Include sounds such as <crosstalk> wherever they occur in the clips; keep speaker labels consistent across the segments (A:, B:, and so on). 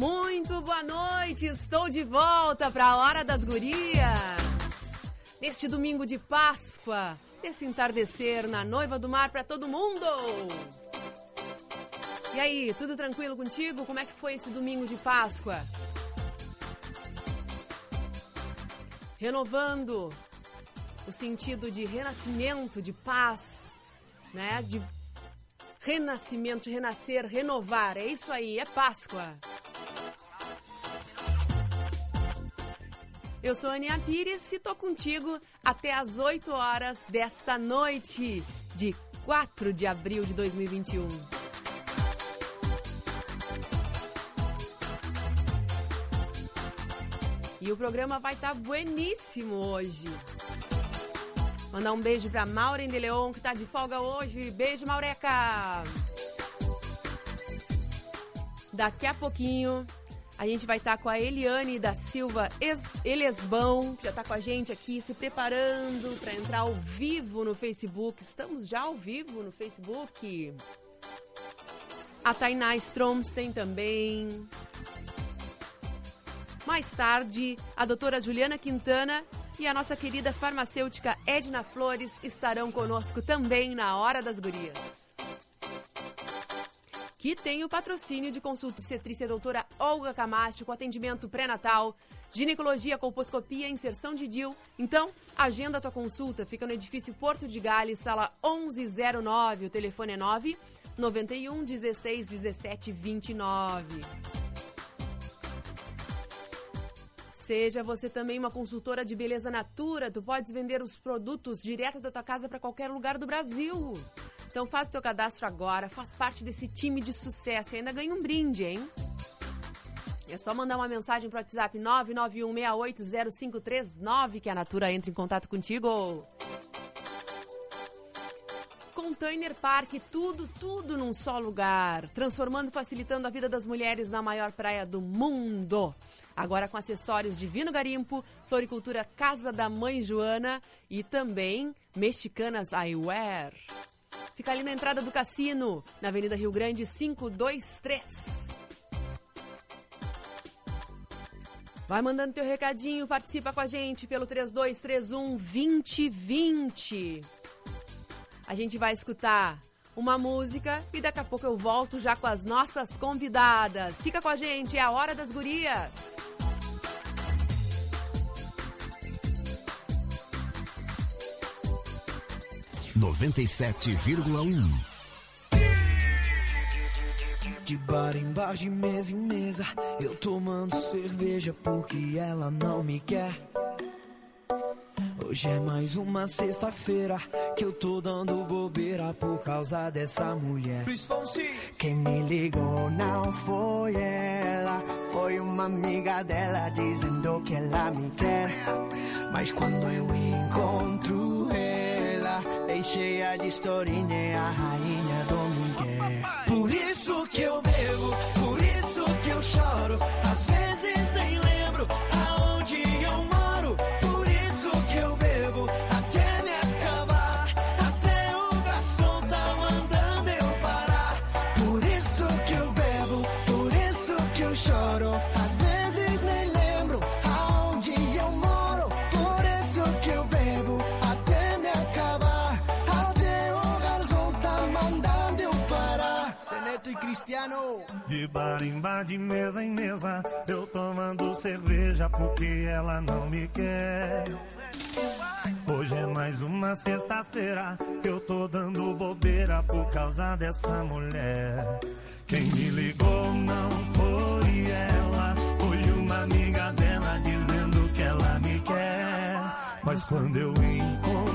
A: Muito boa noite, estou de volta para a Hora das Gurias. Neste domingo de Páscoa, desse entardecer na Noiva do Mar para todo mundo. E aí, tudo tranquilo contigo? Como é que foi esse domingo de Páscoa? Renovando o sentido de renascimento, de paz, né? De renascimento, renascer, renovar. É isso aí, é Páscoa. Eu sou a Aninha Pires e tô contigo até as 8 horas desta noite de 4 de abril de 2021. E o programa vai estar tá bueníssimo hoje. Mandar um beijo pra Maureen de Leon, que tá de folga hoje. Beijo, Maureca! Daqui a pouquinho a gente vai estar tá com a Eliane da Silva Elesbão, que já está com a gente aqui se preparando para entrar ao vivo no Facebook. Estamos já ao vivo no Facebook. A Tainá Stroms tem também. Mais tarde, a doutora Juliana Quintana e a nossa querida farmacêutica Edna Flores estarão conosco também na Hora das Gurias. Que tem o patrocínio de consulta obstetrícia doutora Olga Camacho com atendimento pré-natal, ginecologia, colposcopia, inserção de DIL. Então, agenda a tua consulta. Fica no edifício Porto de Gales, sala 1109. O telefone é 9 91 16 17 29. Seja você também uma consultora de beleza natura, tu podes vender os produtos direto da tua casa para qualquer lugar do Brasil. Então faz o teu cadastro agora, faz parte desse time de sucesso e ainda ganha um brinde, hein? É só mandar uma mensagem pro WhatsApp 991680539 que a Natura entre em contato contigo. Container Park, tudo, tudo num só lugar, transformando facilitando a vida das mulheres na maior praia do mundo. Agora com acessórios Divino Garimpo, Floricultura Casa da Mãe Joana e também Mexicanas Eyewear. Fica ali na entrada do cassino, na Avenida Rio Grande 523. Vai mandando teu recadinho, participa com a gente pelo 3231 2020. A gente vai escutar uma música e daqui a pouco eu volto já com as nossas convidadas. Fica com a gente, é a hora das gurias.
B: 97,1 de bar em bar, de mesa em mesa, eu tomando cerveja porque ela não me quer. Hoje é mais uma sexta-feira que eu tô dando bobeira por causa dessa mulher. Quem me ligou não foi ela, foi uma amiga dela dizendo que ela me quer. Mas quando eu encontro cheia de historinha, é a rainha do Miguel. Por isso que eu bebo, por isso que eu choro,
C: De bar em bar, de mesa em mesa, eu tomando cerveja porque ela não me quer. Hoje é mais uma sexta-feira que eu tô dando bobeira por causa dessa mulher. Quem me ligou não foi ela, foi uma amiga dela dizendo que ela me quer. Mas quando eu encontro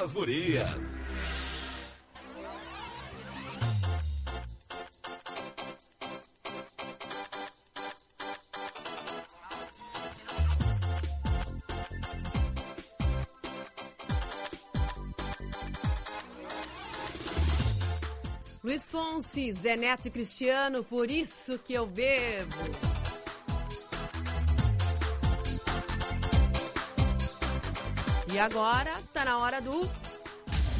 D: das Gurias.
A: Luiz Fonsi, Zé Neto e Cristiano, por isso que eu bebo. E agora tá na hora do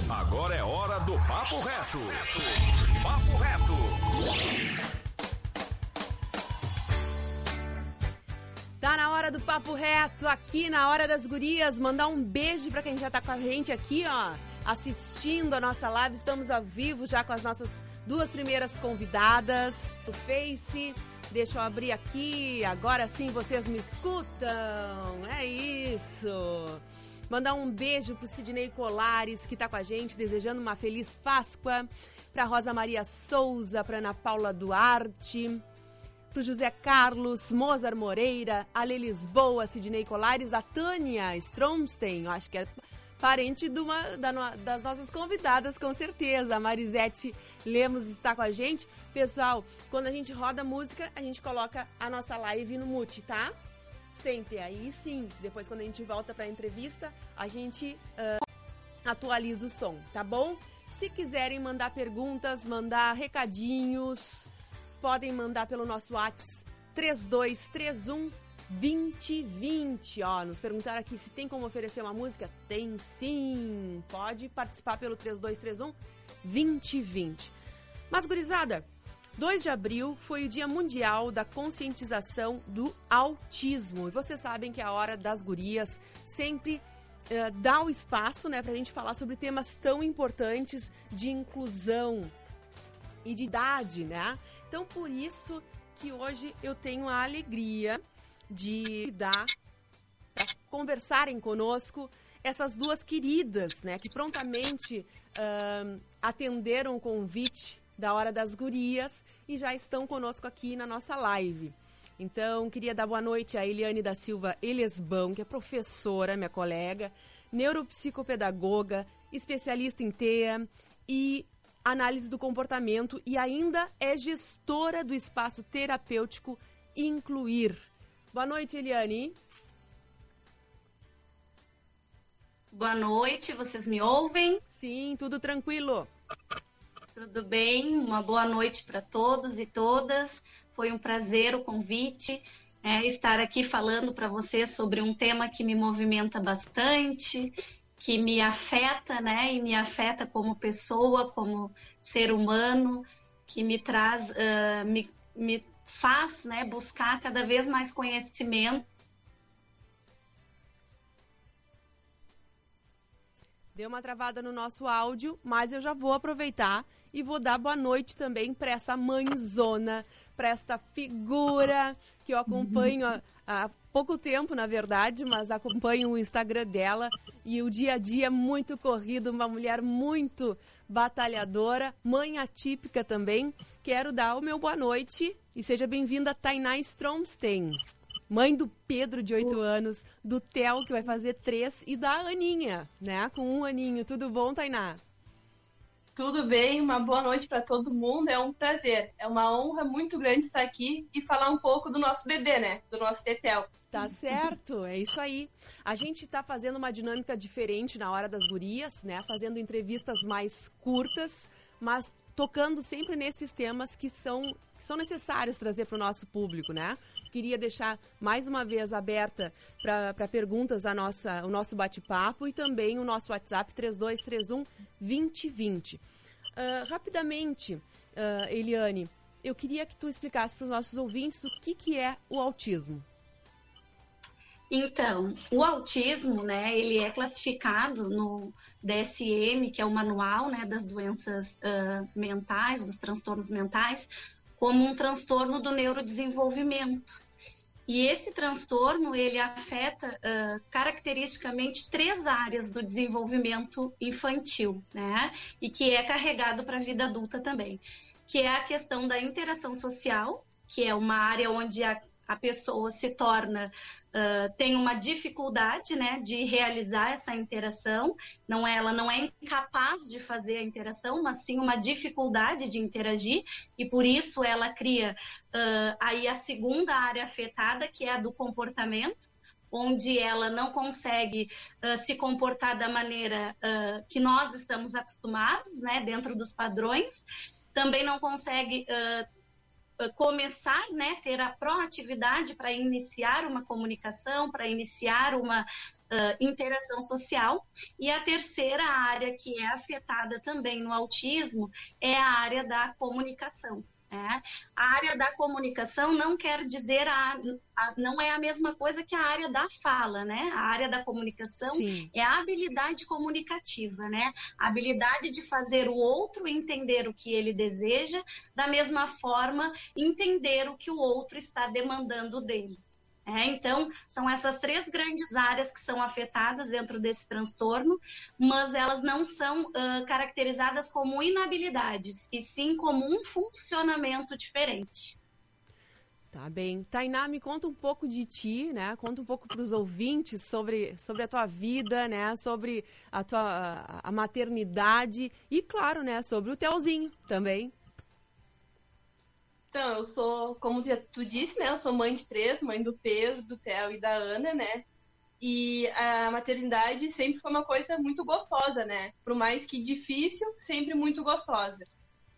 D: Agora é hora do Papo Reto. Papo Reto.
A: Tá na hora do papo reto, aqui na hora das gurias. Mandar um beijo pra quem já tá com a gente aqui, ó, assistindo a nossa live. Estamos ao vivo já com as nossas duas primeiras convidadas do Face. Deixa eu abrir aqui, agora sim vocês me escutam. É isso. Mandar um beijo pro Sidney Colares, que tá com a gente, desejando uma feliz Páscoa. Pra Rosa Maria Souza, pra Ana Paula Duarte, pro José Carlos, Mozart Moreira, Ale Lisboa, Sidney Colares, a Tânia Stromstein, acho que é parente de uma, da das nossas convidadas, com certeza. A Marisete Lemos está com a gente. Pessoal, quando a gente roda música, a gente coloca a nossa live no mute, tá? Sempre. Aí sim, depois quando a gente volta pra entrevista, a gente ah, atualiza o som, tá bom? Se quiserem mandar perguntas, mandar recadinhos, podem mandar pelo nosso WhatsApp 3231 2020. Ó, nos perguntaram aqui se tem como oferecer uma música. Tem sim. Pode participar pelo 3231 2020. Mas, gurizada, 2 de abril foi o Dia Mundial da Conscientização do Autismo. E vocês sabem que a Hora das Gurias sempre eh, dá o espaço né, para a gente falar sobre temas tão importantes de inclusão e de idade, né? Então, por isso que hoje eu tenho a alegria de dar para conversarem conosco essas duas queridas, né, que prontamente ahn, atenderam o convite da Hora das Gurias e já estão conosco aqui na nossa live. Então, queria dar boa noite a Eliane da Silva Elesbão, que é professora, minha colega, neuropsicopedagoga, especialista em TEA e análise do comportamento e ainda é gestora do espaço terapêutico Incluir. Boa noite, Eliane.
E: Boa noite, vocês me ouvem?
A: Sim, tudo tranquilo.
E: Tudo bem? Uma boa noite para todos e todas. Foi um prazer o convite, é, estar aqui falando para vocês sobre um tema que me movimenta bastante, que me afeta, né? E me afeta como pessoa, como ser humano, que me traz, ah, me, me faz, né? Buscar cada vez mais conhecimento.
A: Deu uma travada no nosso áudio, mas eu já vou aproveitar e vou dar boa noite também para essa mãezona, para esta figura que eu acompanho há, há pouco tempo, na verdade, mas acompanho o Instagram dela e o dia a dia é muito corrido, uma mulher muito batalhadora, mãe atípica também. Quero dar o meu boa noite e seja bem-vinda, Tainá Stromstein. Mãe do Pedro, de 8 anos, do Theo, que vai fazer 3, e da Aninha, né? Com um aninho. Tudo bom, Tainá?
F: Tudo bem, uma boa noite para todo mundo. É um prazer, é uma honra muito grande estar aqui e falar um pouco do nosso bebê, né? Do nosso Tetel.
A: Tá certo, é isso aí. A gente tá fazendo uma dinâmica diferente na hora das gurias, né? Fazendo entrevistas mais curtas, mas tocando sempre nesses temas que são, que são necessários trazer para o nosso público, né? Queria deixar mais uma vez aberta para perguntas a nossa, o nosso bate-papo e também o nosso WhatsApp 3231 2020. Ah, rapidamente, ah, Eliane, eu queria que tu explicasse para os nossos ouvintes o que, que é o autismo.
E: Então, o autismo, né, ele é classificado no DSM, que é o manual, né, das doenças ah, mentais, dos transtornos mentais, como um transtorno do neurodesenvolvimento. E esse transtorno ele afeta uh, caracteristicamente três áreas do desenvolvimento infantil, né? E que é carregado para a vida adulta também, que é a questão da interação social, que é uma área onde a a pessoa se torna, uh, tem uma dificuldade né, de realizar essa interação, não é, ela não é incapaz de fazer a interação, mas sim uma dificuldade de interagir, e por isso ela cria uh, aí a segunda área afetada, que é a do comportamento, onde ela não consegue uh, se comportar da maneira uh, que nós estamos acostumados, né, dentro dos padrões, também não consegue uh, começar, né, ter a proatividade para iniciar uma comunicação, para iniciar uma uh, interação social. E a terceira área que é afetada também no autismo é a área da comunicação. Né? A área da comunicação não quer dizer a, a, não é a mesma coisa que a área da fala, né? A área da comunicação Sim. é a habilidade comunicativa, né? A habilidade de fazer o outro entender o que ele deseja, da mesma forma entender o que o outro está demandando dele. É, então, são essas três grandes áreas que são afetadas dentro desse transtorno, mas elas não são uh, caracterizadas como inabilidades, e sim como um funcionamento diferente.
A: Tá bem. Tainá, me conta um pouco de ti, né? Conta um pouco para os ouvintes sobre, sobre a tua vida, né? Sobre a tua a, maternidade e, claro, né? Sobre o Telzinho também.
F: Então, eu sou, como tu disse, né? Eu sou mãe de três, mãe do Pedro, do Theo e da Ana, né? E a maternidade sempre foi uma coisa muito gostosa, né? Por mais que difícil, sempre muito gostosa,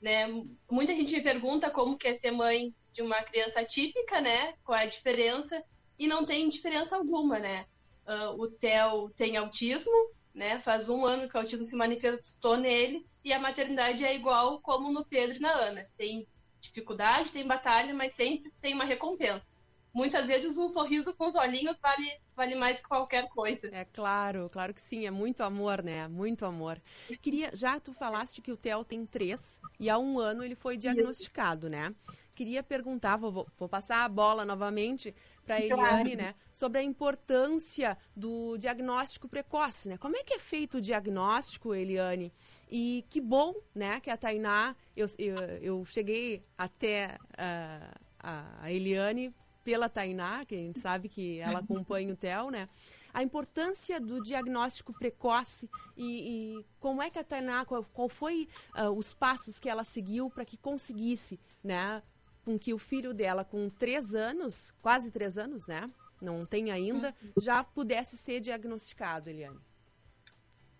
F: né? Muita gente me pergunta como que é ser mãe de uma criança típica, né? Qual é a diferença? E não tem diferença alguma, né? Uh, o Theo tem autismo, né? Faz um ano que o autismo se manifestou nele e a maternidade é igual como no Pedro e na Ana. Tem dificuldade, tem batalha, mas sempre tem uma recompensa. Muitas vezes um sorriso com os olhinhos vale, vale mais que qualquer coisa.
A: É claro, claro que sim, é muito amor, né? Muito amor. Queria, já tu falaste que o Theo tem três e há um ano ele foi diagnosticado, né? Queria perguntar, vou, vou passar a bola novamente para a Eliane, né? Sobre a importância do diagnóstico precoce, né? Como é que é feito o diagnóstico, Eliane? E que bom, né, que a Tainá, eu, eu, eu cheguei até uh, a Eliane pela Tainá, que a gente sabe que ela <laughs> acompanha o TEL, né? A importância do diagnóstico precoce e, e como é que a Tainá, qual, qual foi uh, os passos que ela seguiu para que conseguisse, né, com que o filho dela, com três anos, quase três anos, né? Não tem ainda, já pudesse ser diagnosticado, Eliane.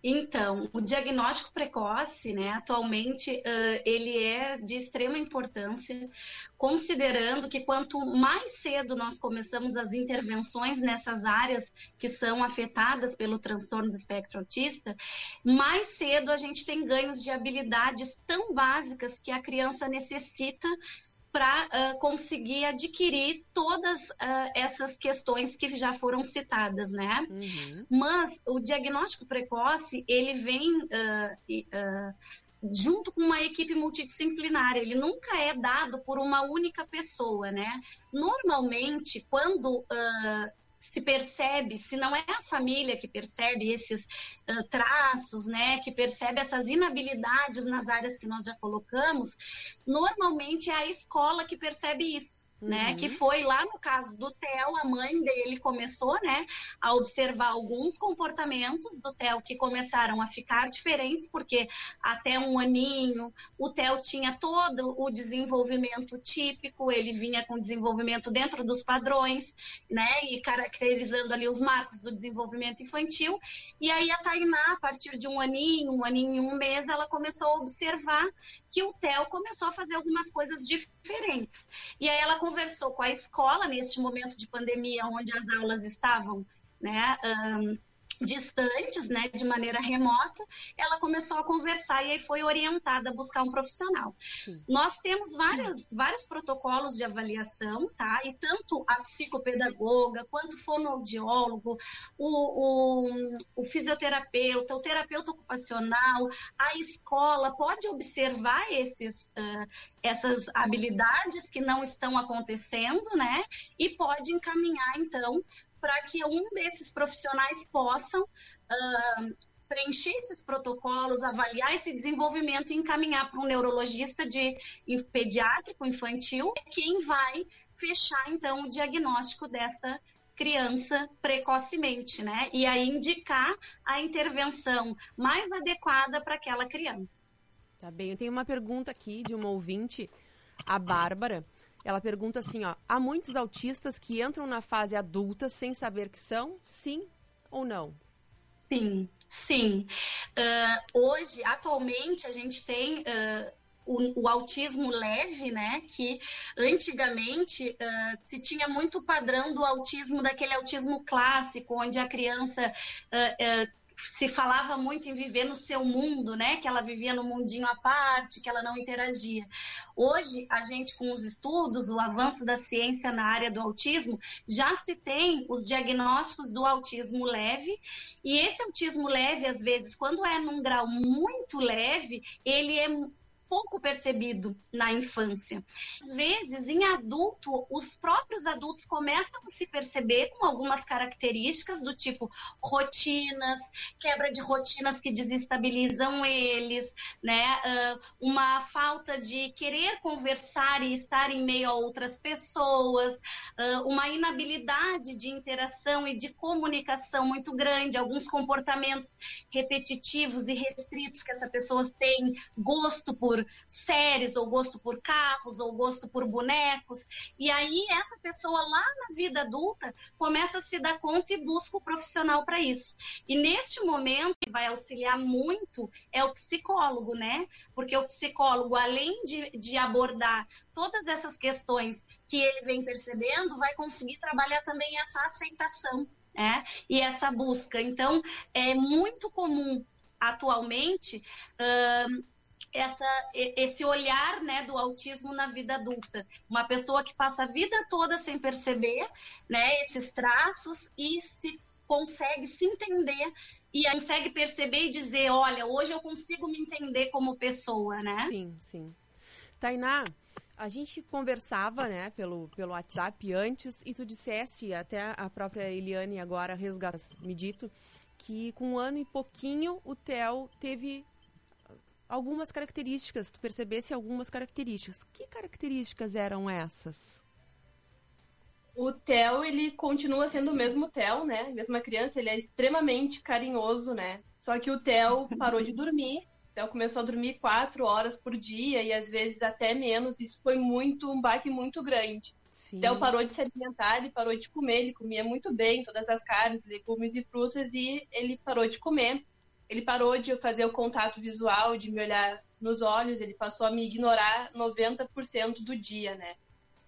E: Então, o diagnóstico precoce, né, atualmente, uh, ele é de extrema importância, considerando que quanto mais cedo nós começamos as intervenções nessas áreas que são afetadas pelo transtorno do espectro autista, mais cedo a gente tem ganhos de habilidades tão básicas que a criança necessita para uh, conseguir adquirir todas uh, essas questões que já foram citadas, né? Uhum. Mas o diagnóstico precoce ele vem uh, junto com uma equipe multidisciplinar. Ele nunca é dado por uma única pessoa, né? Normalmente, quando se percebe, se não é a família que percebe esses uh, traços, né, que percebe essas inabilidades nas áreas que nós já colocamos, normalmente é a escola que percebe isso né? Uhum. Que foi lá no caso do Theo, a mãe dele começou, né, a observar alguns comportamentos do Theo que começaram a ficar diferentes, porque até um aninho o Theo tinha todo o desenvolvimento típico, ele vinha com desenvolvimento dentro dos padrões, né, e caracterizando ali os marcos do desenvolvimento infantil. E aí a Tainá, a partir de um aninho, um aninho e um mês, ela começou a observar que o Theo começou a fazer algumas coisas diferentes. E aí ela conversou com a escola neste momento de pandemia, onde as aulas estavam, né? Um, distantes, né, de maneira remota, ela começou a conversar e aí foi orientada a buscar um profissional. Sim. Nós temos várias, vários protocolos de avaliação, tá? E tanto a psicopedagoga, quanto o fonoaudiólogo, o, o, o fisioterapeuta, o terapeuta ocupacional, a escola pode observar esses, uh, essas habilidades que não estão acontecendo, né? E pode encaminhar, então, para que um desses profissionais possam uh, preencher esses protocolos, avaliar esse desenvolvimento e encaminhar para um neurologista de pediátrico infantil, quem vai fechar então o diagnóstico dessa criança precocemente, né? E aí indicar a intervenção mais adequada para aquela criança.
A: Tá bem, eu tenho uma pergunta aqui de uma ouvinte, a Bárbara. Ela pergunta assim, ó, há muitos autistas que entram na fase adulta sem saber que são, sim ou não?
E: Sim, sim. Uh, hoje, atualmente, a gente tem uh, o, o, autismo leve, né? Que antigamente uh, se tinha muito padrão do autismo, daquele autismo clássico, onde a criança se falava muito em viver no seu mundo, né? Que ela vivia no mundinho à parte, que ela não interagia. Hoje, a gente, com os estudos, o avanço da ciência na área do autismo, já se tem os diagnósticos do autismo leve. E esse autismo leve, às vezes, quando é num grau muito leve, ele é pouco percebido na infância. Às vezes, em adulto, os próprios adultos começam a se perceber com algumas características do tipo rotinas, quebra de rotinas que desestabilizam eles, né? Uh, uma falta de querer conversar e estar em meio a outras pessoas, uh, uma inabilidade de interação e de comunicação muito grande, alguns comportamentos repetitivos e restritos que essa pessoa tem, gosto por séries, ou gosto por carros, ou gosto por bonecos. E aí essa pessoa lá na vida adulta começa a se dar conta e busca o profissional para isso. E neste momento que vai auxiliar muito é o psicólogo, né? Porque o psicólogo, além de, de abordar todas essas questões que ele vem percebendo, vai conseguir trabalhar também essa aceitação. né? e essa busca. Então, é muito comum atualmente essa, esse olhar né, do autismo na vida adulta. Uma pessoa que passa a vida toda sem perceber né, esses traços e se consegue se entender e consegue perceber e dizer, olha, hoje eu consigo me entender como pessoa, né?
A: Sim, sim. Tainá, a gente conversava, né, pelo, pelo WhatsApp antes e tu disseste, até a própria Eliane agora resgatas me dito, que com um ano e pouquinho o Theo teve algumas características, tu percebesse algumas características. Que características eram essas?
F: O Theo, ele continua sendo o mesmo Theo, né? Mesma criança, ele é extremamente carinhoso, né? Só que o Theo parou de dormir. O Theo começou a dormir quatro horas por dia e às vezes até menos. Isso foi muito um baque muito grande. Sim. O Theo parou de se alimentar, ele parou de comer, ele comia muito bem todas as carnes, legumes e frutas e ele parou de comer ele parou de fazer o contato visual, de me olhar nos olhos, ele passou a me ignorar 90% do dia, né?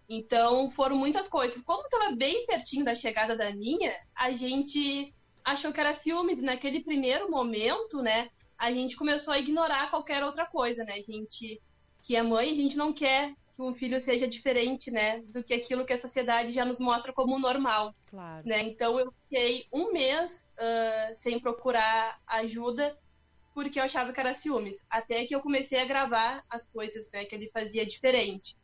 F: Então, foram muitas coisas. Como estava bem pertinho da chegada da minha, a gente achou que era ciúmes. Naquele primeiro momento, né, a gente começou a ignorar qualquer outra coisa, né? A gente, que é mãe, a gente não quer que um filho seja diferente, né, do que aquilo que a sociedade já nos mostra como normal. Claro. Né? Então eu fiquei um mês uh, sem procurar ajuda porque eu achava que era ciúmes. Até que eu comecei a gravar as coisas, né, que ele fazia diferente.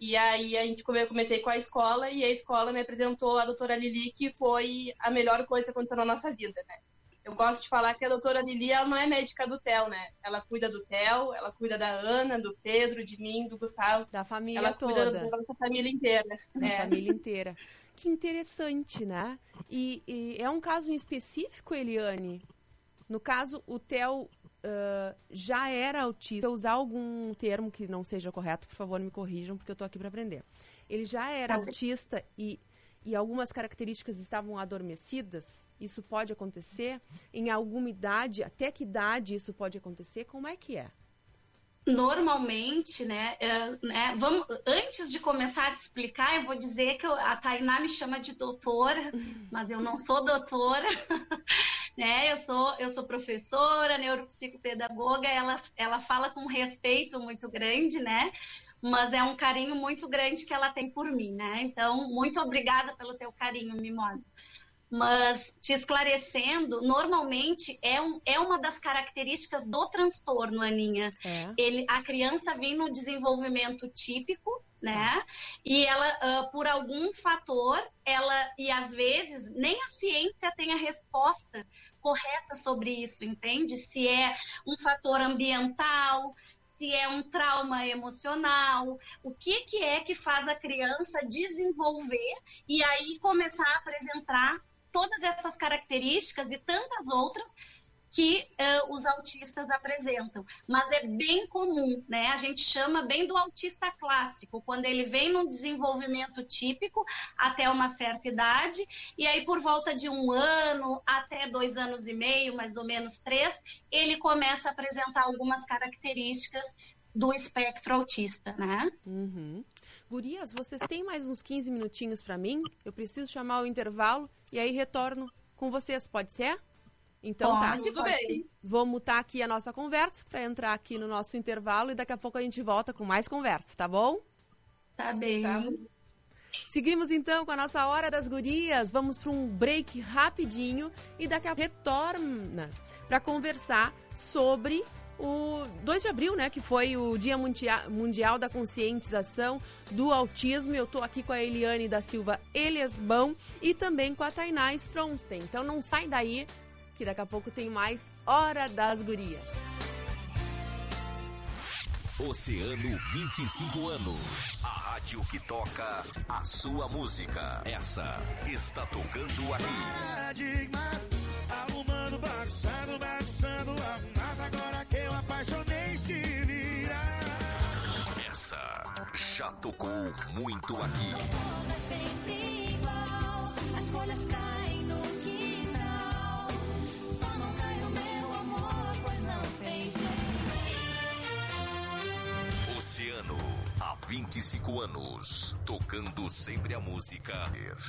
F: E aí a gente comentei com a escola e a escola me apresentou a doutora Lili, que foi a melhor coisa que aconteceu na nossa vida, né? Eu gosto de falar que a doutora Lili ela não é médica do Theo, né? Ela cuida do Theo, ela cuida da Ana, do Pedro, de mim, do Gustavo.
A: Da família
F: ela
A: toda.
F: Ela cuida da nossa família inteira.
A: Da é. família inteira. Que interessante, né? E, e, é um caso em específico, Eliane? No caso, o Theo uh, já era autista. Se eu usar algum termo que não seja correto, por favor, me corrijam, porque eu estou aqui para aprender. Ele já era tá autista e e algumas características estavam adormecidas, isso pode acontecer? Em alguma idade, até que idade isso pode acontecer? Como é que é?
E: Normalmente, né, é, né vamos, antes de começar a te explicar, eu vou dizer que eu, a Tainá me chama de doutora, <laughs> mas eu não sou doutora. <laughs> né? Eu sou, eu sou professora, neuropsicopedagoga, ela, ela fala com respeito muito grande, né? Mas é um carinho muito grande que ela tem por mim, né? Então, muito obrigada pelo teu carinho, Mimosa. Mas te esclarecendo, normalmente é, um, é uma das características do transtorno, Aninha. É. Ele, a criança vem no desenvolvimento típico, né? E ela, uh, por algum fator, ela, e às vezes, nem a ciência tem a resposta correta sobre isso, entende? Se é um fator ambiental, se é um trauma emocional, o que, que é que faz a criança desenvolver e aí começar a apresentar todas essas características e tantas outras que uh, os autistas apresentam. Mas é bem comum, né? A gente chama bem do autista clássico, quando ele vem num desenvolvimento típico até uma certa idade, e aí por volta de um ano até dois anos e meio, mais ou menos três, ele começa a apresentar algumas características do espectro autista, né?
A: Uhum. Gurias, vocês têm mais uns 15 minutinhos para mim? Eu preciso chamar o intervalo e aí retorno com vocês, pode ser? Então
E: tá. pode, tá. Tudo bem.
A: Vou mutar aqui a nossa conversa para entrar aqui no nosso intervalo e daqui a pouco a gente volta com mais conversa, tá bom?
E: Tá bem. Tá.
A: Seguimos então com a nossa hora das gurias. Vamos para um break rapidinho e daqui a pouco retorna para conversar sobre o 2 de abril, né, que foi o Dia Mundial da Conscientização do Autismo. Eu estou aqui com a Eliane da Silva Eliasbão e também com a Tainá Stromsten. Então não sai daí, que daqui a pouco tem mais Hora das Gurias.
D: Oceano 25 anos. A rádio que toca a sua música. Essa está tocando aqui. Paradigmas, arrumando, bagunçando, bagunçando, arrumado agora Essa já tocou muito aqui. É sempre igual, as folhas caem no quintal. Só não cai o meu amor, pois não tem jeito. Oceano, há 25 anos, tocando sempre a música.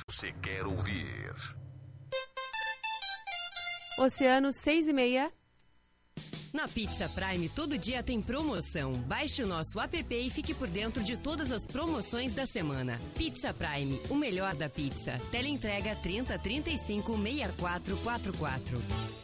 D: Você quer ouvir?
A: Oceano 6 e meia.
G: Na Pizza Prime, todo dia tem promoção. Baixe o nosso app e fique por dentro de todas as promoções da semana. Pizza Prime, o melhor da pizza. Teleentrega 30 35 6444.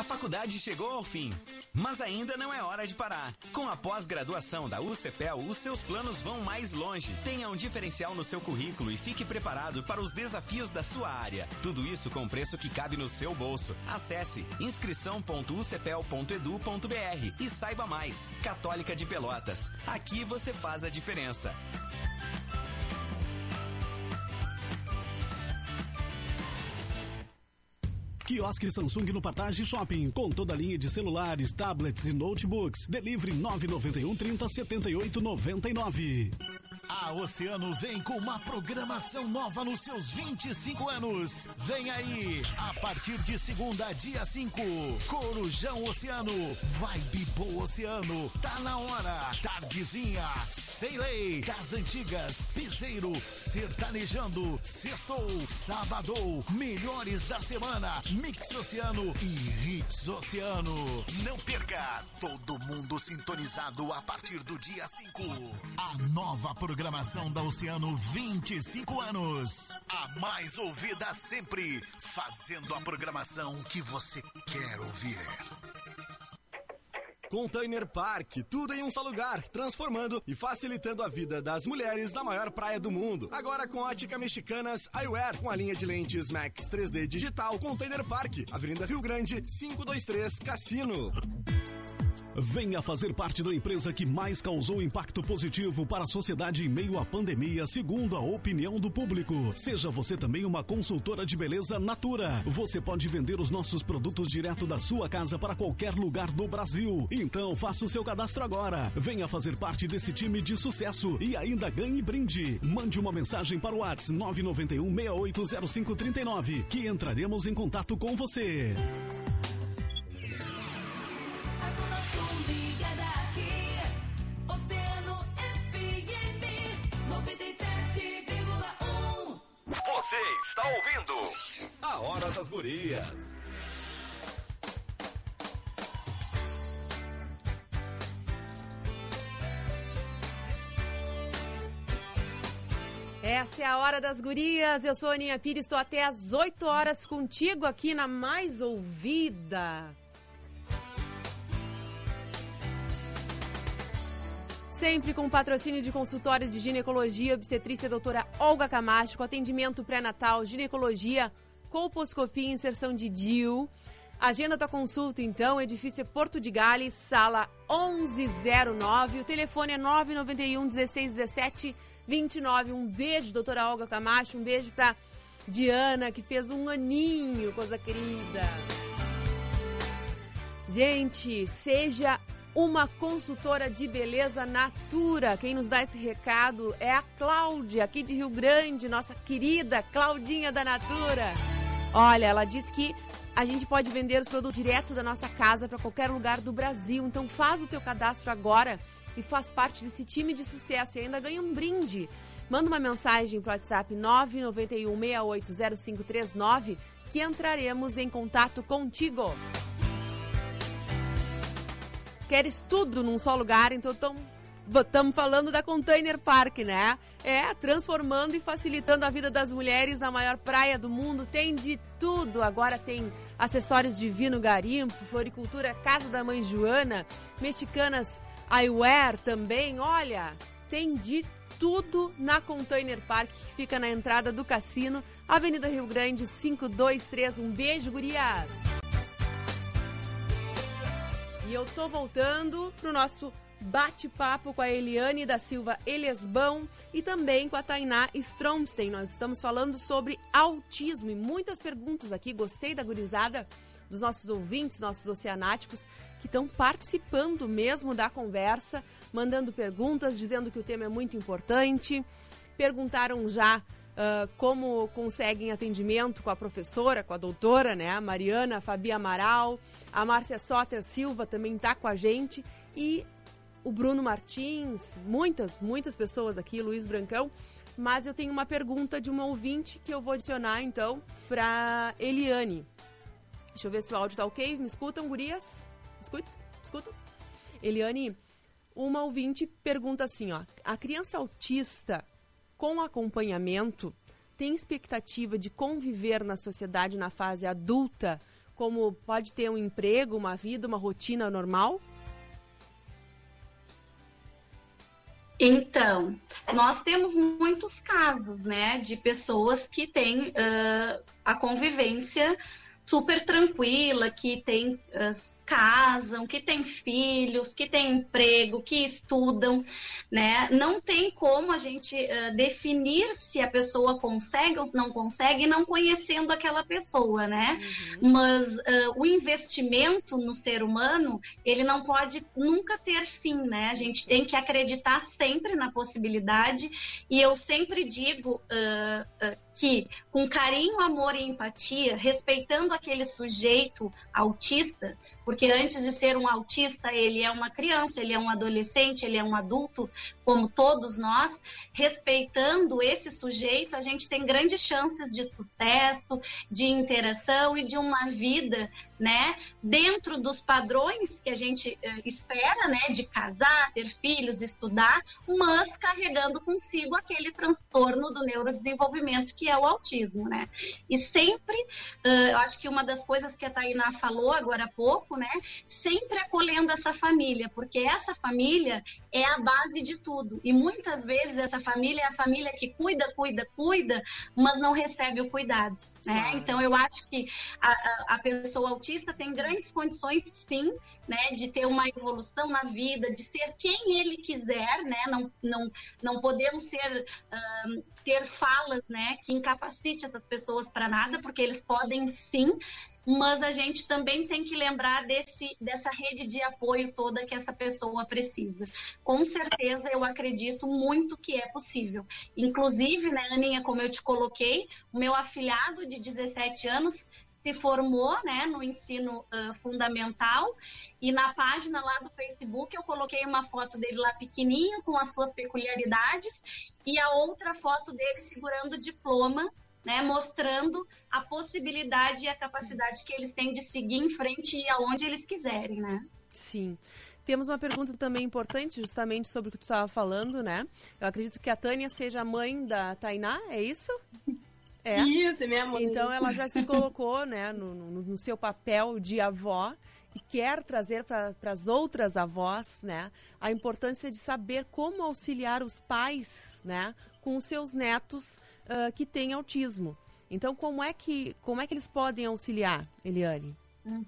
H: A faculdade chegou ao fim, mas ainda não é hora de parar. Com a pós-graduação da UCPEL, os seus planos vão mais longe. Tenha um diferencial no seu currículo e fique preparado para os desafios da sua área. Tudo isso com preço que cabe no seu bolso. Acesse inscrição.ucpel.edu.br e saiba mais. Católica de Pelotas. Aqui você faz a diferença.
I: Quiosque Samsung no Partage Shopping, com toda a linha de celulares, tablets e notebooks. Delivery 991 30 78 99.
J: A Oceano vem com uma programação nova nos seus 25 anos. Vem aí, a partir de segunda, dia 5, Corujão Oceano, Vibe Boa Oceano, tá na hora, Tardezinha, Sem Lei, Das Antigas, Piseiro, Sertanejando, Sextou, Sábado, Melhores da Semana, Mix Oceano e Hits Oceano. Não perca, todo mundo sintonizado a partir do dia 5. A nova programação programação da Oceano 25 anos. A mais ouvida sempre, fazendo a programação que você quer ouvir.
K: Container Park, tudo em um só lugar, transformando e facilitando a vida das mulheres na maior praia do mundo. Agora com ótica mexicanas Eyewear, com a linha de lentes Max 3D digital Container Park, Avenida Rio Grande, 523 Cassino.
I: Venha fazer parte da empresa que mais causou impacto positivo para a sociedade em meio à pandemia, segundo a opinião do público. Seja você também uma consultora de beleza Natura. Você pode vender os nossos produtos direto da sua casa para qualquer lugar do Brasil. Então faça o seu cadastro agora. Venha fazer parte desse time de sucesso e ainda ganhe brinde. Mande uma mensagem para o WhatsApp 991 680539 que entraremos em contato com você.
D: Você está ouvindo A Hora das Gurias.
A: Essa é a Hora das Gurias. Eu sou a Aninha Pires, estou até às 8 horas contigo aqui na Mais Ouvida. Sempre com patrocínio de consultório de ginecologia, obstetrícia doutora Olga Camacho, atendimento pré-natal, ginecologia, colposcopia, inserção de DIU. Agenda tua consulta, então, edifício é Porto de Gales, sala 1109. O telefone é 991 1617 29. Um beijo, doutora Olga Camacho. Um beijo pra Diana, que fez um aninho, coisa querida. Gente, seja uma consultora de beleza Natura. Quem nos dá esse recado é a Cláudia, aqui de Rio Grande, nossa querida Claudinha da Natura. Olha, ela diz que a gente pode vender os produtos direto da nossa casa para qualquer lugar do Brasil. Então faz o teu cadastro agora e faz parte desse time de sucesso e ainda ganha um brinde. Manda uma mensagem para o WhatsApp 991 680539 que entraremos em contato contigo. Queres tudo num só lugar, então estamos falando da Container Park, né? É, transformando e facilitando a vida das mulheres na maior praia do mundo. Tem de tudo. Agora tem acessórios de vinho garimpo, floricultura Casa da Mãe Joana, mexicanas eyewear também. Olha, tem de tudo na Container Park, que fica na entrada do cassino, Avenida Rio Grande 523. Um beijo, gurias! E eu tô voltando pro nosso bate-papo com a Eliane da Silva Eliasbão e também com a Tainá Stromstein. Nós estamos falando sobre autismo e muitas perguntas aqui. Gostei da gurizada dos nossos ouvintes, nossos oceanáticos, que estão participando mesmo da conversa, mandando perguntas, dizendo que o tema é muito importante. Perguntaram já Uh, como conseguem atendimento com a professora, com a doutora, né? A Mariana, a Fabi Amaral, a Márcia Soter Silva também está com a gente e o Bruno Martins, muitas, muitas pessoas aqui, Luiz Brancão. Mas eu tenho uma pergunta de uma ouvinte que eu vou adicionar então para Eliane. Deixa eu ver se o áudio tá ok. Me escutam, gurias? Escuta? Escutam? Eliane, uma ouvinte pergunta assim, ó. A criança autista com acompanhamento, tem expectativa de conviver na sociedade na fase adulta, como pode ter um emprego, uma vida, uma rotina normal?
E: Então, nós temos muitos casos, né, de pessoas que têm uh, a convivência super tranquila, que tem uh, casam, que têm filhos, que têm emprego, que estudam, né? Não tem como a gente uh, definir se a pessoa consegue ou não consegue, não conhecendo aquela pessoa, né? Uhum. Mas uh, o investimento no ser humano, ele não pode nunca ter fim, né? A gente tem que acreditar sempre na possibilidade e eu sempre digo uh, que com carinho, amor e empatia, respeitando aquele sujeito autista, porque antes de ser um autista, ele é uma criança, ele é um adolescente, ele é um adulto, como todos nós, respeitando esse sujeito, a gente tem grandes chances de sucesso, de interação e de uma vida né, dentro dos padrões que a gente uh, espera, né, de casar, ter filhos, estudar, mas carregando consigo aquele transtorno do neurodesenvolvimento que é o autismo, né? E sempre, uh, eu acho que uma das coisas que a Tainá falou agora há pouco, né, sempre acolhendo essa família, porque essa família é a base de tudo. E muitas vezes essa família é a família que cuida, cuida, cuida, mas não recebe o cuidado Né? Então, eu acho que a, a, pessoa autista tem grandes condições, sim, né, de ter uma evolução na vida, de ser quem ele quiser, né? Não, não, não podemos ter, uh, ter falas né, que incapacite essas pessoas para nada, porque eles podem sim, mas a gente também tem que lembrar desse, dessa rede de apoio toda que essa pessoa precisa. Com certeza, eu acredito muito que é possível. Inclusive, né, Aninha, como eu te coloquei, o meu afilhado de 17 anos se formou né, no ensino uh, fundamental e na página lá do Facebook eu coloquei uma foto dele lá pequenininho com as suas peculiaridades e a outra foto dele segurando o diploma né, mostrando a possibilidade e a capacidade que eles têm de seguir em frente e aonde eles quiserem, né?
A: Sim. Temos uma pergunta também importante, justamente sobre o que tu estava falando, né? Eu acredito que a Tânia seja a mãe da Tainá, é isso? <laughs>
F: É. Isso, é minha mãe.
A: Então ela já se colocou, né, no, no, no seu papel de avó e quer trazer para as outras avós, né, a importância de saber como auxiliar os pais, né, com os seus netos uh, que têm autismo. Então, como é que como é que eles podem auxiliar, Eliane?
E: Uhum.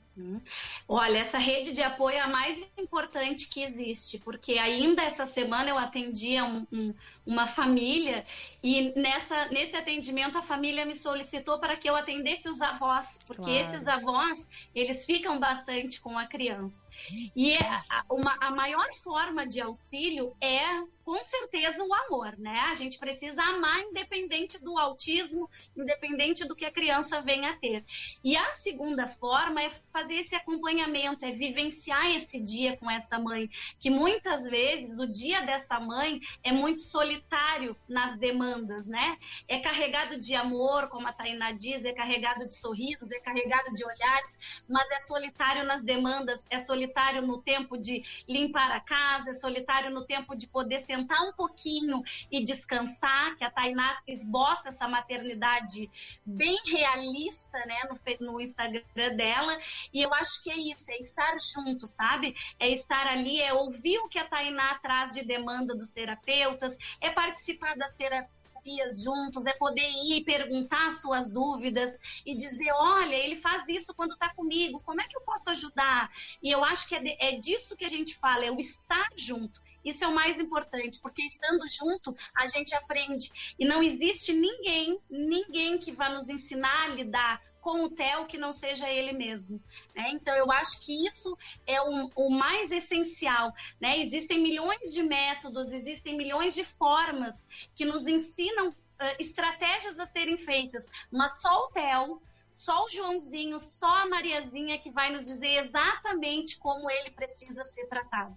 E: Olha, essa rede de apoio é a mais importante que existe, porque ainda essa semana eu atendia um, um, uma família e nessa, nesse atendimento a família me solicitou para que eu atendesse os avós, porque claro. esses avós, eles ficam bastante com a criança. E a, uma, a maior forma de auxílio é com certeza o amor, né? A gente precisa amar independente do autismo, independente do que a criança venha a ter. E a segunda forma é fazer esse acompanhamento, é vivenciar esse dia com essa mãe, que muitas vezes o dia dessa mãe é muito solitário nas demandas, né? É carregado de amor, como a Tainá diz, é carregado de sorrisos, é carregado de olhares, mas é solitário nas demandas, é solitário no tempo de limpar a casa, é solitário no tempo de poder sentar um pouquinho e descansar, que a Tainá esboça essa maternidade bem realista, né, no, no Instagram dela, e eu acho que é isso, é estar junto, sabe? É estar ali, é ouvir o que a Tainá traz de demanda dos terapeutas, é participar das terapias juntos, é poder ir perguntar suas dúvidas e dizer, olha, ele faz isso quando está comigo, como é que eu posso ajudar? E eu acho que é, de, é disso que a gente fala, é o estar junto. Isso é o mais importante, porque estando junto, a gente aprende. E não existe ninguém, ninguém que vá nos ensinar a lidar com o Theo que não seja ele mesmo. Né? Então, eu acho que isso é o, o, mais essencial. Né? Existem milhões de métodos, existem milhões de formas que nos ensinam uh, estratégias a serem feitas, mas só o Theo. Só o Joãozinho, só a Mariazinha que vai nos dizer exatamente como ele precisa ser tratado.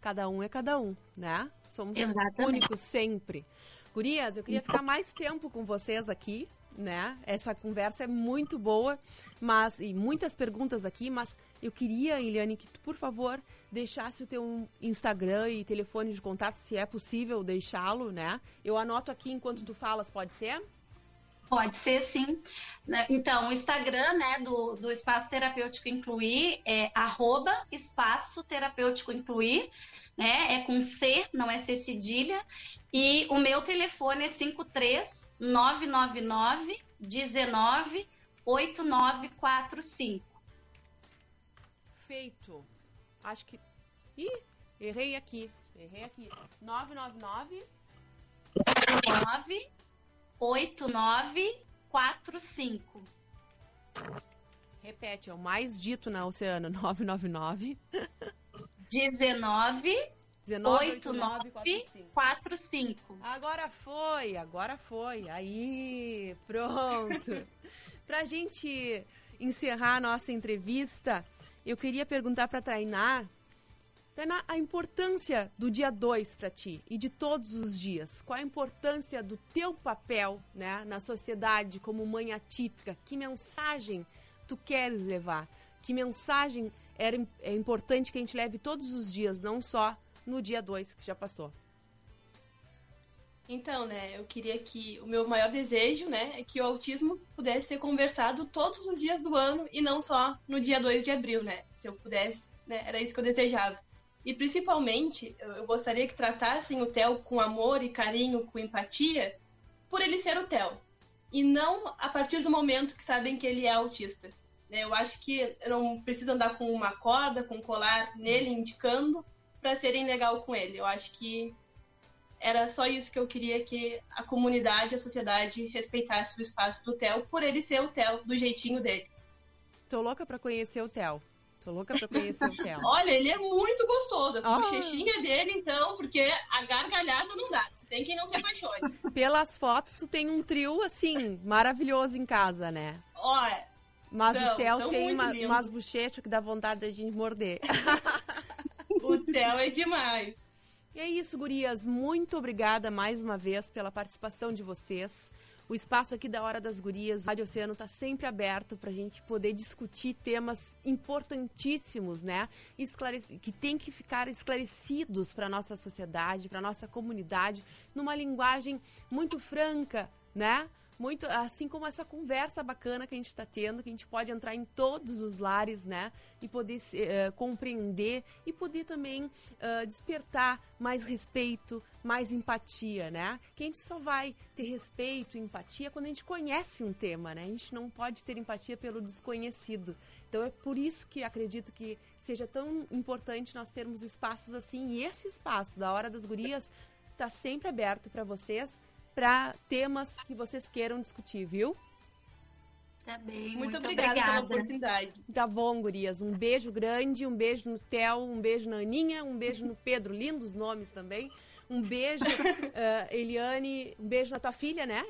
A: Cada um é cada um, né? Somos Exatamente. únicos sempre. Gurias, eu queria ficar mais tempo com vocês aqui, né? Essa conversa é muito boa, mas e muitas perguntas aqui, mas eu queria, Eliane, que tu, por favor, deixasse o teu Instagram e telefone de contato, se é possível deixá-lo, né? Eu anoto aqui enquanto tu falas, pode ser?
E: Pode ser, sim. Né? Então, o Instagram né, do, do Espaço Terapêutico Incluir é arroba Espaço Terapêutico Incluir, né? É com C, não é C cedilha. E o meu telefone é 53 999 19 8945.
A: Feito. Acho que. Ih, errei aqui. Errei aqui. 999
E: 19 8945.
A: Repete, é o mais dito na Oceano. <laughs> 999
E: 19 8945.
A: Agora foi, agora foi. Aí, pronto. <laughs> pra gente encerrar a nossa entrevista, eu queria perguntar para Tainá, Tainá, a importância do dia 2 para ti e de todos os dias. Qual a importância do teu papel, né, na sociedade como mãe atípica? Que mensagem tu queres levar? Que mensagem era, é importante que a gente leve todos os dias, não só no dia 2 que já passou.
F: Então, né, eu queria que o meu maior desejo, né, é que o autismo pudesse ser conversado todos os dias do ano e não só no dia 2 de abril, né? Se eu pudesse, né, era isso que eu desejava. E principalmente, eu gostaria que tratassem o Theo com amor e carinho, com empatia, por ele ser o Theo. e não a partir do momento que sabem que ele é autista. Né? Eu acho que não precisa andar com uma corda, com um colar nele, indicando, para serem legal com ele. Eu acho que era só isso que eu queria que a comunidade, a sociedade respeitasse o espaço do Theo, por ele ser o Theo, do jeitinho dele.
A: Tô louca para conhecer o Theo. Tô louca pra conhecer o Theo. <laughs>
F: Olha, ele é muito gostoso. A oh. bochechinha dele, então, porque a gargalhada não dá. Tem quem não se apaixone.
A: Pelas fotos, tu tem um trio, assim, maravilhoso em casa, né?
F: Olha.
A: Mas são, o Theo tem uma, umas bochechas que dá vontade de a gente morder. <laughs>
F: o Theo é demais.
A: E é isso, gurias. Muito obrigada mais uma vez pela participação de vocês. O espaço aqui da Hora das Gurias, o Rádio Oceano, está sempre aberto para a gente poder discutir temas importantíssimos, né? Esclarec que tem que ficar esclarecidos para a nossa sociedade, para a nossa comunidade, numa linguagem muito franca, né? Muito, assim como essa conversa bacana que a gente está tendo, que a gente pode entrar em todos os lares, né? E poder uh, compreender e poder também uh, despertar mais respeito, mais empatia, né? Que a gente só vai ter respeito e empatia quando a gente conhece um tema, né? A gente não pode ter empatia pelo desconhecido. Então é por isso que acredito que seja tão importante nós termos espaços assim. E esse espaço da Hora das Gurias está sempre aberto para vocês para temas que vocês queiram discutir, viu?
F: Tá bem, muito, muito obrigada, obrigada, pela oportunidade.
A: Tá bom, gurias. Um beijo grande, um beijo no Theo, um beijo na Aninha, um beijo no Pedro, lindos nomes também. Um beijo, uh, <laughs> Eliane, um beijo na tua filha, né?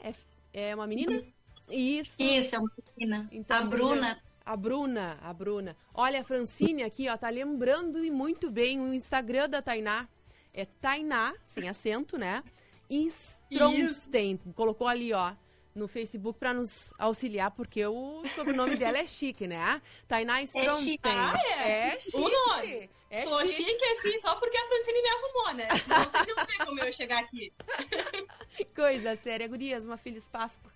A: É, é uma menina?
E: Isso. Isso, Isso é uma menina. Então, a Bruna.
A: A Bruna, a Bruna. Olha, a Francine aqui, ó, tá lembrando e muito bem o Instagram da Tainá. É Tainá, sem acento, né? Stromstein. Colocou ali, ó, no Facebook para nos auxiliar, porque o sobrenome dela é chique, né? Tainá Stromstein.
F: É chique. Ah, é. é chique. O nome. É Tô chique. chique assim só porque a Francine me arrumou, né? Não sei se não tem como eu chegar aqui. <laughs>
A: Coisa séria, gurias, uma feliz Páscoa,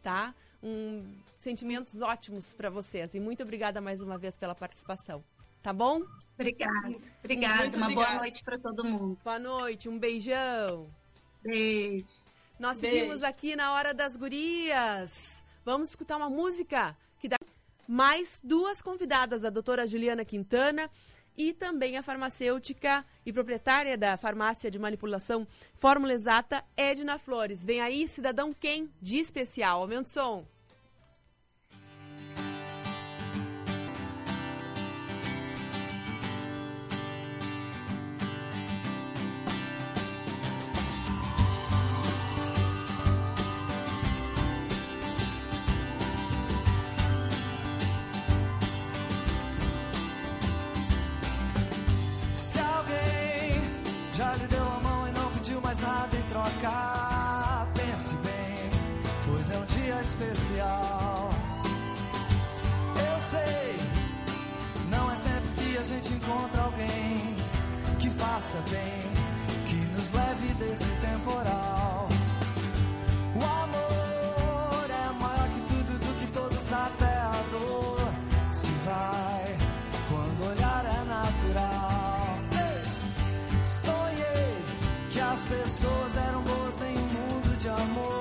A: tá? Um, sentimentos ótimos para vocês. E muito obrigada mais uma vez pela participação. Tá bom?
E: Obrigada. Obrigada. Uma boa noite para todo mundo.
A: Boa noite. Um beijão.
E: Beijo.
A: Nós Beijo. seguimos aqui na Hora das Gurias. Vamos escutar uma música que dá mais duas convidadas, a doutora Juliana Quintana e também a farmacêutica e proprietária da farmácia de manipulação Fórmula Exata, Edna Flores. Vem aí, cidadão quem de especial. Aumenta o som.
B: Especial. Eu sei, não é sempre que a gente encontra alguém que faça bem, que nos leve desse temporal. O amor é maior que tudo, do que todos, até a dor se vai quando olhar é natural. Sonhei que as pessoas eram boas em um mundo de amor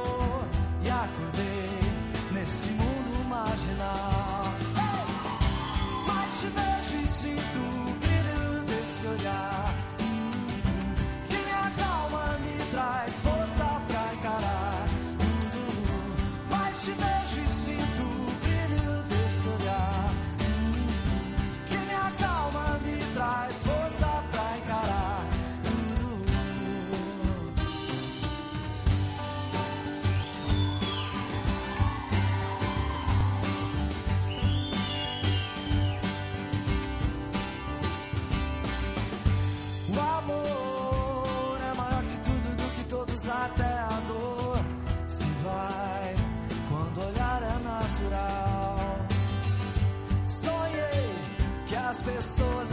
L: pessoas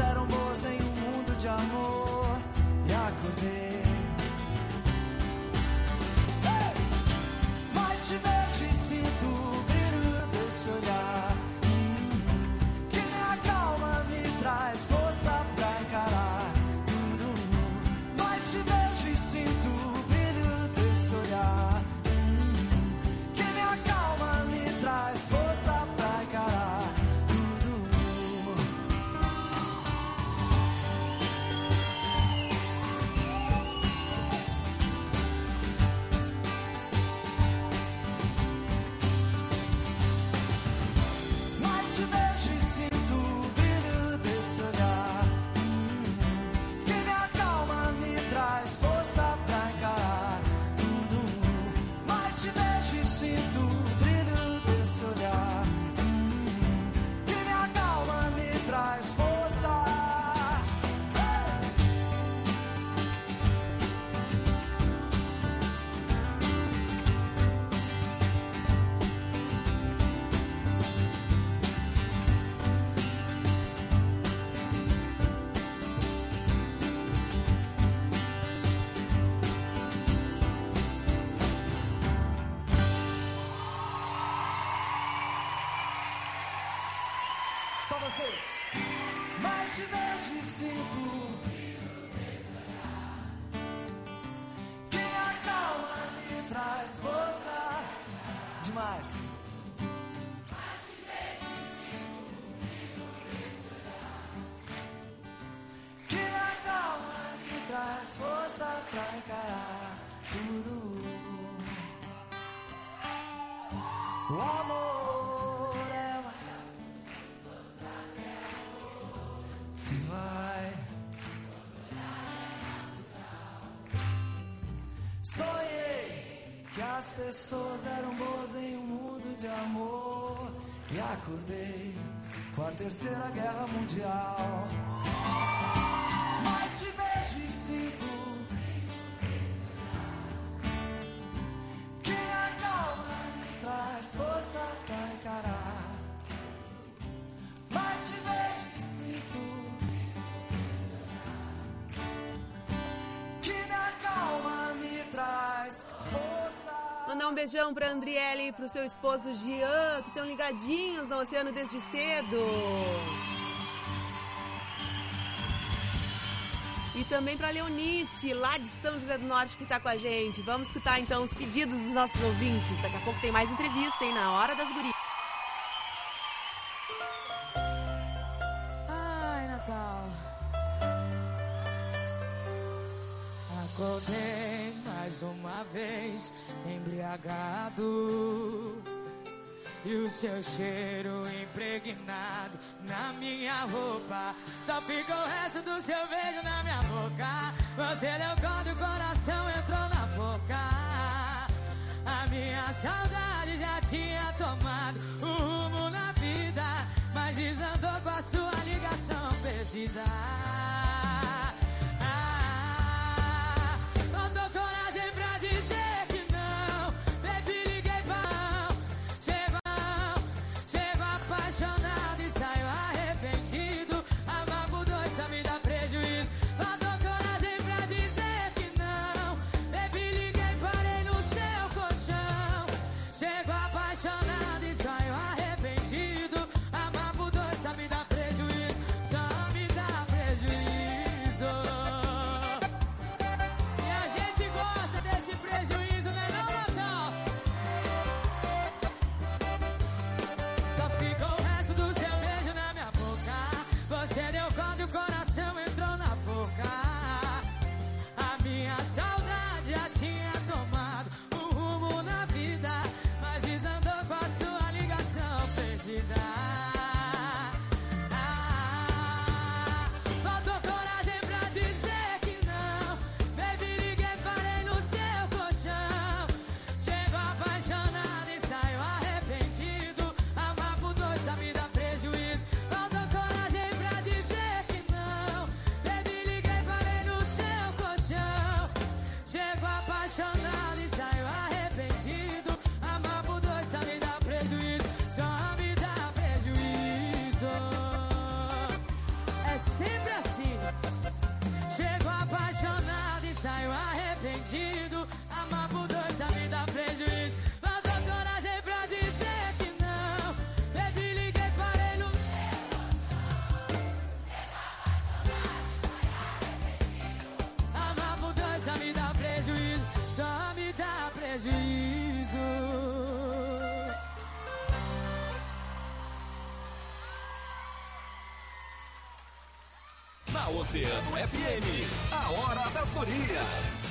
L: Vocês. Mas te vejo e sinto. Que a calma me traz força. Demais. Que a calma me traz força pra encarar tudo. O amor, pessoas eram boas em um mundo de amor. E acordei com a terceira guerra mundial.
A: Beijão pra Andriele e pro seu esposo Gian, que estão ligadinhos no oceano desde cedo. E também pra Leonice, lá de São José do Norte, que tá com a gente. Vamos escutar então os pedidos dos nossos ouvintes. Daqui a pouco tem mais entrevista, hein? Na hora das gurias.
L: Seu cheiro impregnado na minha roupa. Só ficou o resto do seu beijo na minha boca. Você deu quando o coração entrou na boca. A minha saudade já tinha tomado o rumo na vida, mas desandou com a sua ligação perdida. Prejuízo. Na
D: Oceano FM, a hora das gurias.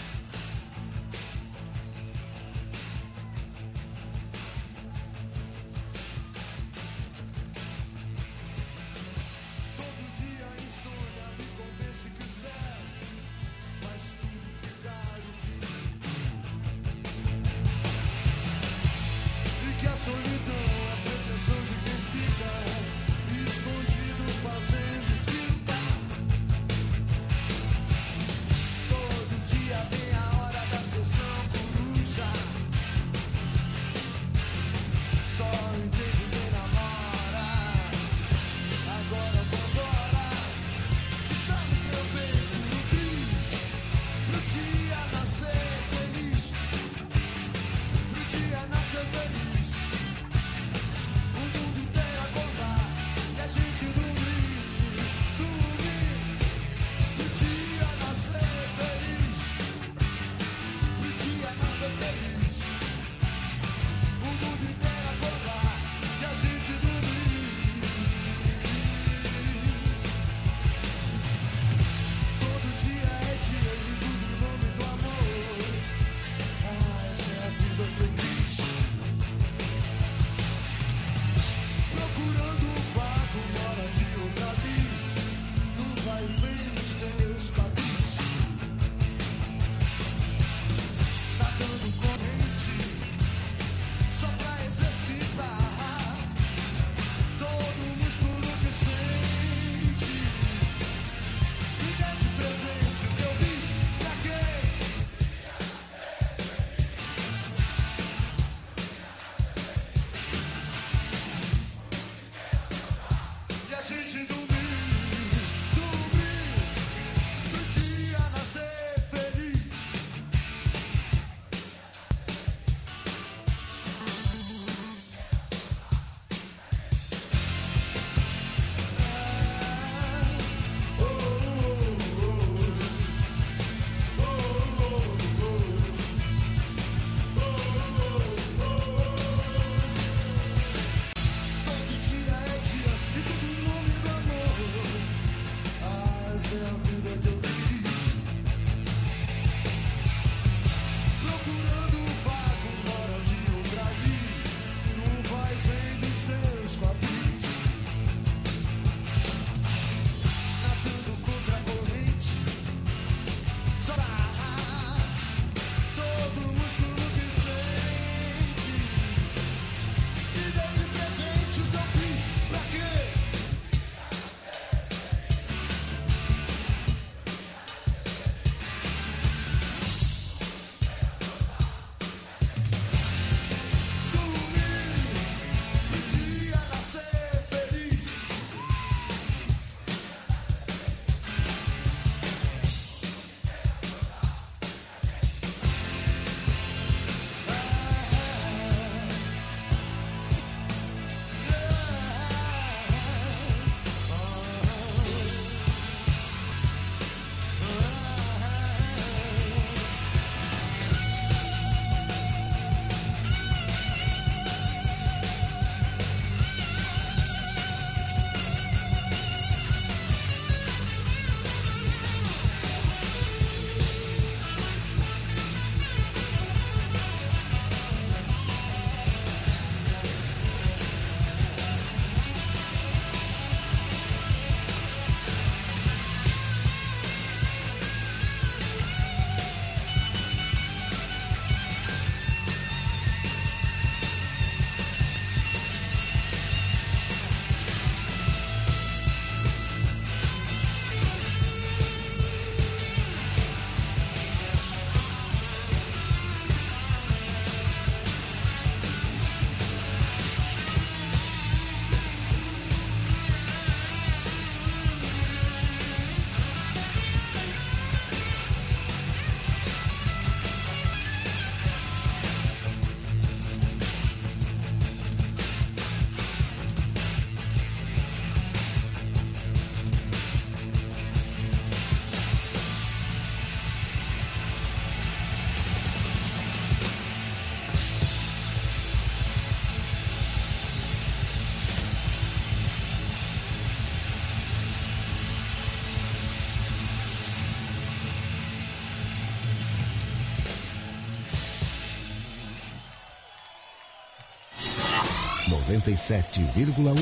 I: 97,1.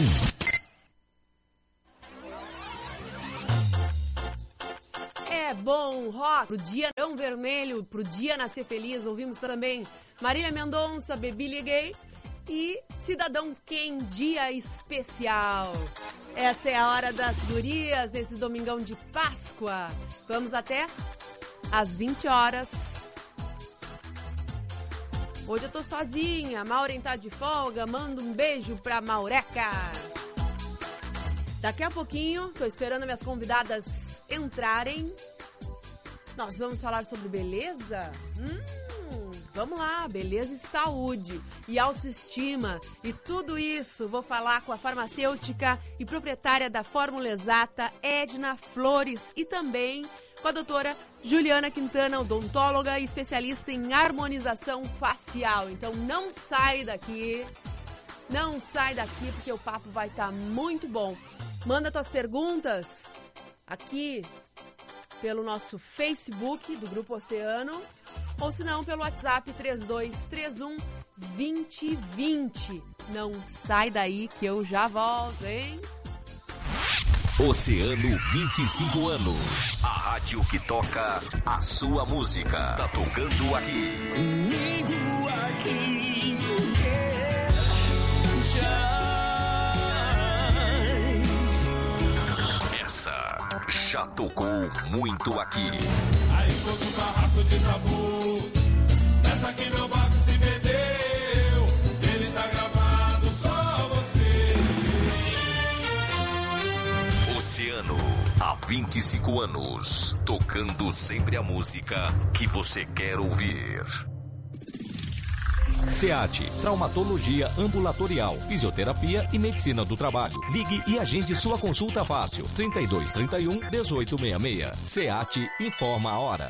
A: É bom rock pro dia tão vermelho, pro dia nascer feliz. Ouvimos também Marília Mendonça, Bebi Liguei e Cidadão Quem Dia Especial. Essa é a hora das gurias nesse domingão de Páscoa. Vamos até às 20 horas. Hoje eu tô sozinha, Maureen tá de folga, manda um beijo pra Maureca. Daqui a pouquinho, tô esperando minhas convidadas entrarem. Nós vamos falar sobre beleza? Hum, vamos lá, beleza e saúde e autoestima e tudo isso. Vou falar com a farmacêutica e proprietária da Fórmula Exata, Edna Flores, e também com a doutora Juliana Quintana, odontóloga e especialista em harmonização facial. Então não sai daqui, não sai daqui porque o papo vai estar tá muito bom. Manda tuas perguntas aqui pelo nosso Facebook do Grupo Oceano ou se não pelo WhatsApp 3231 2020. Não sai daí que eu já volto, hein?
D: Oceano 25 anos. A rádio que toca a sua música. Tá tocando aqui.
L: Comigo aqui, mulher.
D: Essa já tocou muito aqui.
M: Aí enquanto o barraco de sabor, nessa aqui meu barco
D: Oceano, há 25 anos, tocando sempre a música que você quer ouvir.
N: SEAT, Traumatologia Ambulatorial, Fisioterapia e Medicina do Trabalho. Ligue e agende sua consulta fácil. 3231 1866. SEAT informa a hora.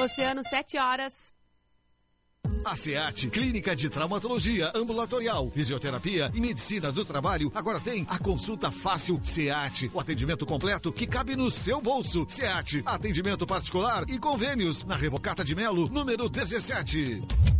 A: Oceano, 7 horas.
J: A SEAT, Clínica de Traumatologia Ambulatorial, Fisioterapia e Medicina do Trabalho, agora tem a consulta fácil SEAT, o atendimento completo que cabe no seu bolso. SEAT, atendimento particular e convênios na Revocata de Melo, número 17.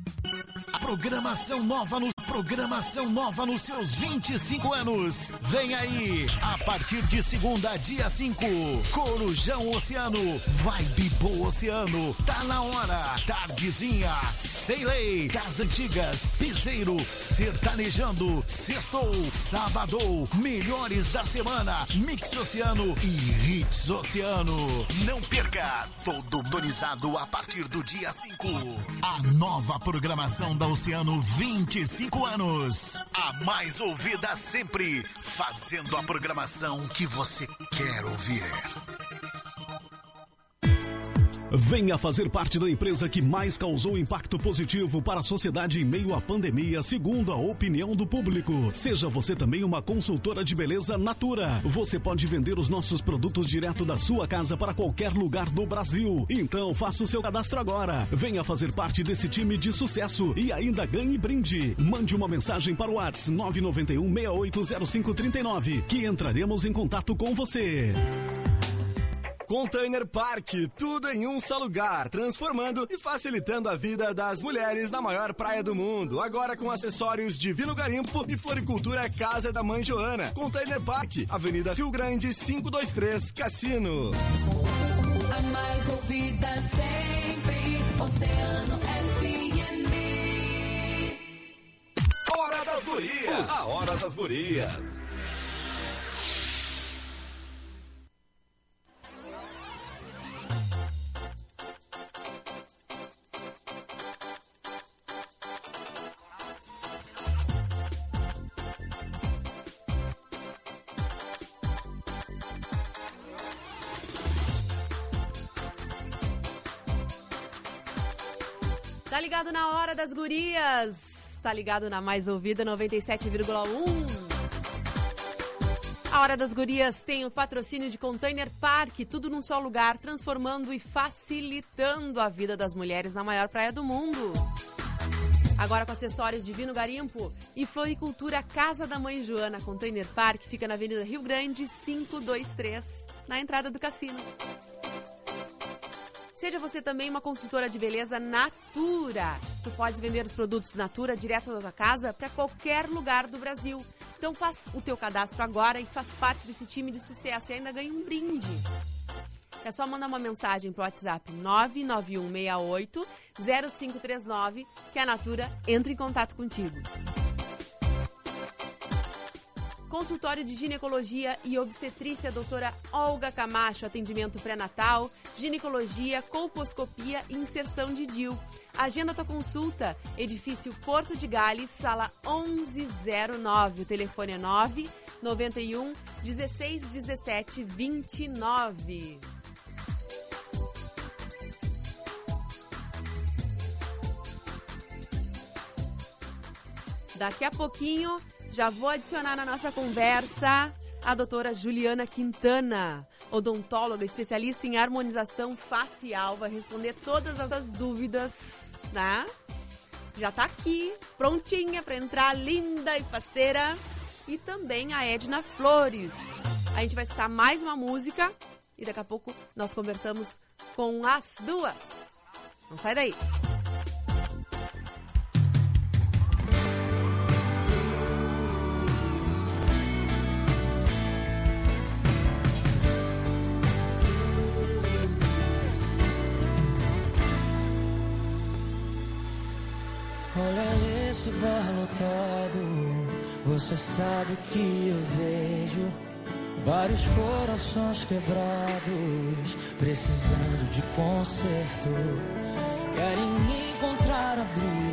J: Programação nova no programação nova nos seus 25 anos. Vem aí, a partir de segunda, dia 5, Corujão Oceano, Vibe Boa Oceano, tá na hora, tardezinha, sem lei, das antigas, piseiro, sertanejando, sextou, sábado, melhores da semana, Mix Oceano e Hits Oceano. Não perca, todo donizado a partir do dia 5. A nova programação da Oceano 25 anos. A mais ouvida sempre, fazendo a programação que você quer ouvir.
I: Venha fazer parte da empresa que mais causou impacto positivo para a sociedade em meio à pandemia, segundo a opinião do público. Seja você também uma consultora de beleza Natura. Você pode vender os nossos produtos direto da sua casa para qualquer lugar do Brasil. Então faça o seu cadastro agora. Venha fazer parte desse time de sucesso e ainda ganhe brinde. Mande uma mensagem para o WhatsApp 991 680539 que entraremos em contato com você.
K: Container Park, tudo em um só lugar, transformando e facilitando a vida das mulheres na maior praia do mundo. Agora com acessórios Divino Garimpo e Floricultura Casa da Mãe Joana. Container Park, Avenida Rio Grande 523, Cassino.
L: A mais ouvida sempre, Oceano FM.
N: Hora das Gurias. A Hora das Gurias.
A: Ligado na hora das gurias? Tá ligado na mais ouvida 97,1? A Hora das Gurias tem o patrocínio de Container Park, tudo num só lugar, transformando e facilitando a vida das mulheres na maior praia do mundo. Agora com acessórios Divino Garimpo e Floricultura Casa da Mãe Joana. Container Park fica na Avenida Rio Grande 523, na entrada do cassino. Seja você também uma consultora de beleza Natura. Tu podes vender os produtos Natura direto da tua casa para qualquer lugar do Brasil. Então faz o teu cadastro agora e faz parte desse time de sucesso e ainda ganha um brinde. É só mandar uma mensagem pro WhatsApp 99168 0539 que a Natura entra em contato contigo. Consultório de Ginecologia e Obstetrícia, doutora Olga Camacho, atendimento pré-natal, ginecologia, colposcopia e inserção de DIL. Agenda tua consulta, edifício Porto de Gales, sala 1109. O telefone é 9 91 16 17 29. Daqui a pouquinho já vou adicionar na nossa conversa a doutora Juliana Quintana, odontóloga, especialista em harmonização facial, vai responder todas as dúvidas, né? Já tá aqui, prontinha para entrar, linda e faceira. E também a Edna Flores. A gente vai escutar mais uma música e daqui a pouco nós conversamos com as duas. Não sai daí.
L: Você sabe que eu vejo. Vários corações quebrados, precisando de conserto. Querem encontrar abrigo